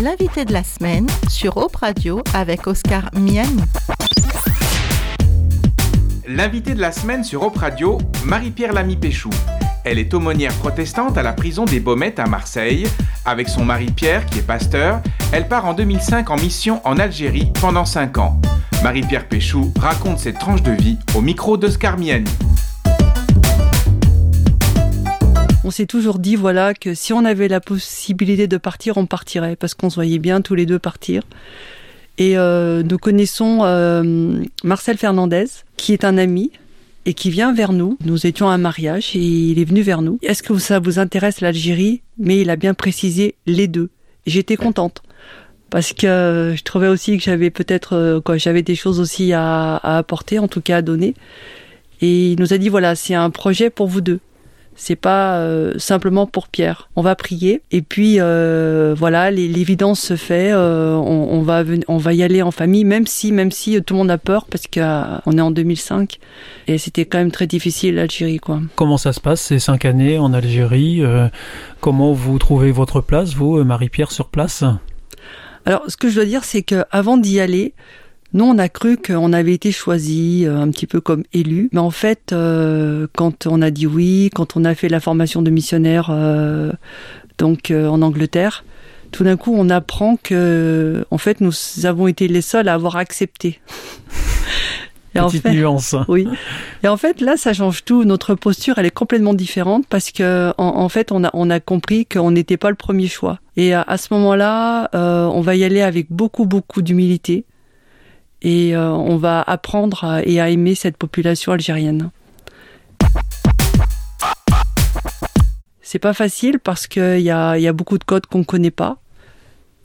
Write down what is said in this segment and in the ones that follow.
L'invité de la semaine sur Op Radio avec Oscar Miani. L'invité de la semaine sur Op Radio, Marie-Pierre Lamy Péchou. Elle est aumônière protestante à la prison des Baumettes à Marseille. Avec son mari Pierre, qui est pasteur, elle part en 2005 en mission en Algérie pendant 5 ans. Marie-Pierre Péchou raconte cette tranche de vie au micro d'Oscar Miani. On s'est toujours dit voilà que si on avait la possibilité de partir, on partirait parce qu'on se voyait bien tous les deux partir. Et euh, nous connaissons euh, Marcel Fernandez, qui est un ami et qui vient vers nous. Nous étions à un mariage et il est venu vers nous. Est-ce que ça vous intéresse l'Algérie? Mais il a bien précisé les deux. J'étais contente parce que je trouvais aussi que j'avais peut-être euh, quoi, j'avais des choses aussi à apporter, en tout cas à donner. Et il nous a dit voilà, c'est un projet pour vous deux. C'est pas euh, simplement pour Pierre. On va prier et puis euh, voilà, l'évidence se fait. Euh, on, on, va on va y aller en famille, même si même si tout le monde a peur parce qu'on est en 2005 et c'était quand même très difficile l'Algérie quoi. Comment ça se passe ces cinq années en Algérie Comment vous trouvez votre place, vous, Marie-Pierre, sur place? Alors, ce que je dois dire, c'est que avant d'y aller, nous, on a cru qu'on avait été choisi euh, un petit peu comme élu, mais en fait, euh, quand on a dit oui, quand on a fait la formation de missionnaire euh, donc en Angleterre, tout d'un coup, on apprend que, en fait, nous avons été les seuls à avoir accepté. Et Petite en fait, nuance. Oui. Et en fait, là, ça change tout. Notre posture, elle est complètement différente parce que, en, en fait, on a, on a compris qu'on n'était pas le premier choix. Et à, à ce moment-là, euh, on va y aller avec beaucoup, beaucoup d'humilité et euh, on va apprendre à, et à aimer cette population algérienne. C'est pas facile parce qu'il y a, y a beaucoup de codes qu'on connaît pas.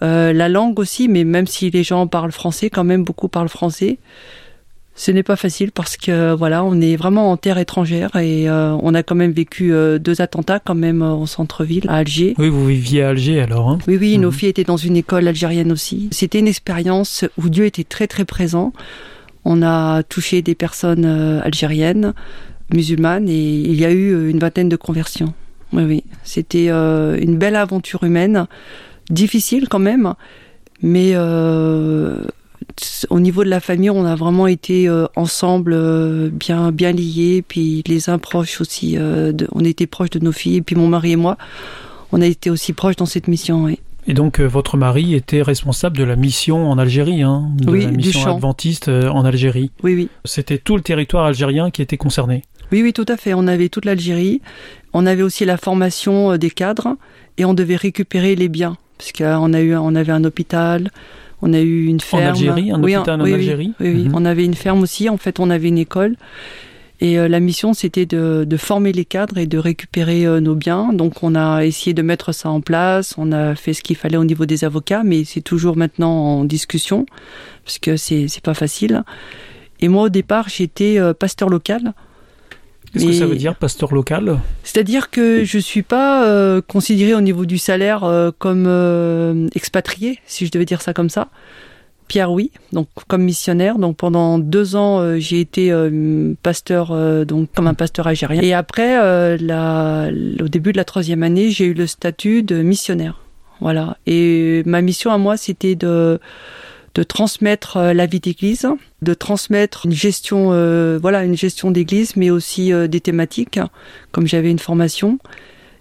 Euh, la langue aussi, mais même si les gens parlent français, quand même beaucoup parlent français. Ce n'est pas facile parce que voilà, on est vraiment en terre étrangère et euh, on a quand même vécu euh, deux attentats quand même euh, au centre-ville à Alger. Oui, vous viviez à Alger alors. Hein oui, oui, nos filles étaient dans une école algérienne aussi. C'était une expérience où Dieu était très très présent. On a touché des personnes algériennes, musulmanes et il y a eu une vingtaine de conversions. Oui, oui, c'était une belle aventure humaine, difficile quand même, mais au niveau de la famille, on a vraiment été euh, ensemble, euh, bien bien liés, puis les uns proches aussi. Euh, de, on était proches de nos filles, et puis mon mari et moi, on a été aussi proches dans cette mission. Oui. Et donc votre mari était responsable de la mission en Algérie, hein, de oui, la mission adventiste en Algérie. Oui, oui. C'était tout le territoire algérien qui était concerné. Oui, oui, tout à fait. On avait toute l'Algérie. On avait aussi la formation des cadres et on devait récupérer les biens, puisqu'on a eu, on avait un hôpital. On a eu une ferme. En Algérie, un oui, hôpital en oui, Algérie. Oui, oui. Mhm. on avait une ferme aussi. En fait, on avait une école. Et euh, la mission, c'était de, de, former les cadres et de récupérer euh, nos biens. Donc, on a essayé de mettre ça en place. On a fait ce qu'il fallait au niveau des avocats, mais c'est toujours maintenant en discussion parce que c'est c'est pas facile. Et moi, au départ, j'étais euh, pasteur local. Qu'est-ce que ça veut dire, pasteur local? C'est-à-dire que je suis pas euh, considéré au niveau du salaire euh, comme euh, expatrié, si je devais dire ça comme ça. Pierre, oui, donc comme missionnaire. Donc pendant deux ans, euh, j'ai été euh, pasteur, donc comme un pasteur algérien. Et après, la, au début de la troisième année, j'ai eu le statut de missionnaire. Voilà. Et ma mission à moi, c'était de de transmettre la vie d'église, de transmettre une gestion, euh, voilà, une gestion d'église, mais aussi euh, des thématiques, comme j'avais une formation.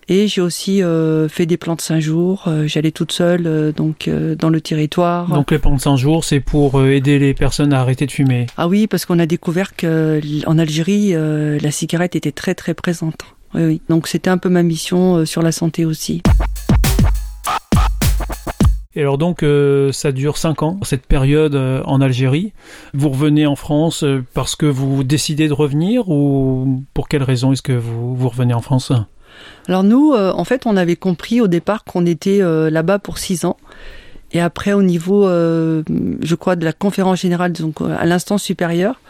Et j'ai aussi euh, fait des plans de 5 jours. J'allais toute seule donc dans le territoire. Donc les plans de 5 jours, c'est pour aider les personnes à arrêter de fumer. Ah oui, parce qu'on a découvert que en Algérie, la cigarette était très très présente. Oui, oui. Donc c'était un peu ma mission sur la santé aussi. Et alors donc euh, ça dure cinq ans cette période euh, en Algérie. Vous revenez en France euh, parce que vous décidez de revenir ou pour quelle raison est-ce que vous revenez en France? Alors nous, en fait, on avait compris au départ qu'on était là-bas pour six ans. Et après, au niveau, je crois, de la conférence générale, donc à l'instance supérieure,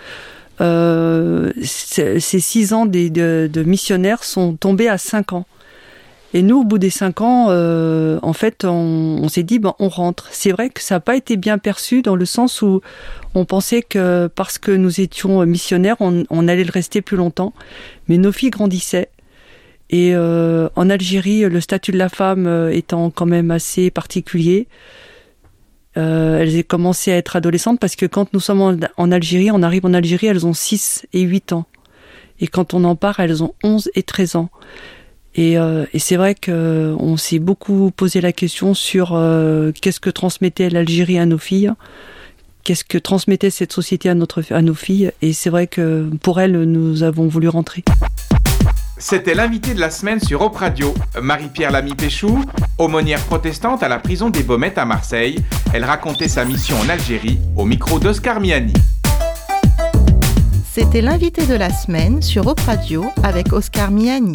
ces six ans de, de, de missionnaires sont tombés à cinq ans. Et nous, au bout des cinq ans, euh, en fait, on, s'est dit, ben, on rentre. C'est vrai que ça n'a pas été bien perçu dans le sens où on pensait que parce que nous étions missionnaires, on, allait le rester plus longtemps. Mais nos filles grandissaient. Et euh, en Algérie, le statut de la femme étant quand même assez particulier, Euh, elles aient commencé à être adolescentes parce que quand nous sommes en, en, Algérie, on arrive en Algérie, elles ont 6 et 8 ans. Et quand on en part, elles ont 11 et 13 ans. Et, euh, et c'est vrai qu'on s'est beaucoup posé la question sur euh, qu'est-ce que transmettait l'Algérie à nos filles, qu'est-ce que transmettait cette société à, notre, à nos filles? Et c'est vrai que pour elles, nous avons voulu rentrer. C'était l'invité de la semaine sur Op Radio, Marie-Pierre Lamy-Péchou, aumônière protestante à la prison des Baumettes à Marseille. Elle racontait sa mission en Algérie au micro d'Oscar Miani. C'était l'invité de la semaine sur Op Radio avec Oscar Miani.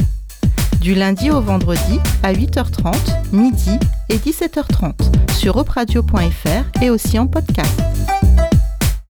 Du lundi au vendredi à 8h30, midi et 17h30 sur opradio.fr et aussi en podcast.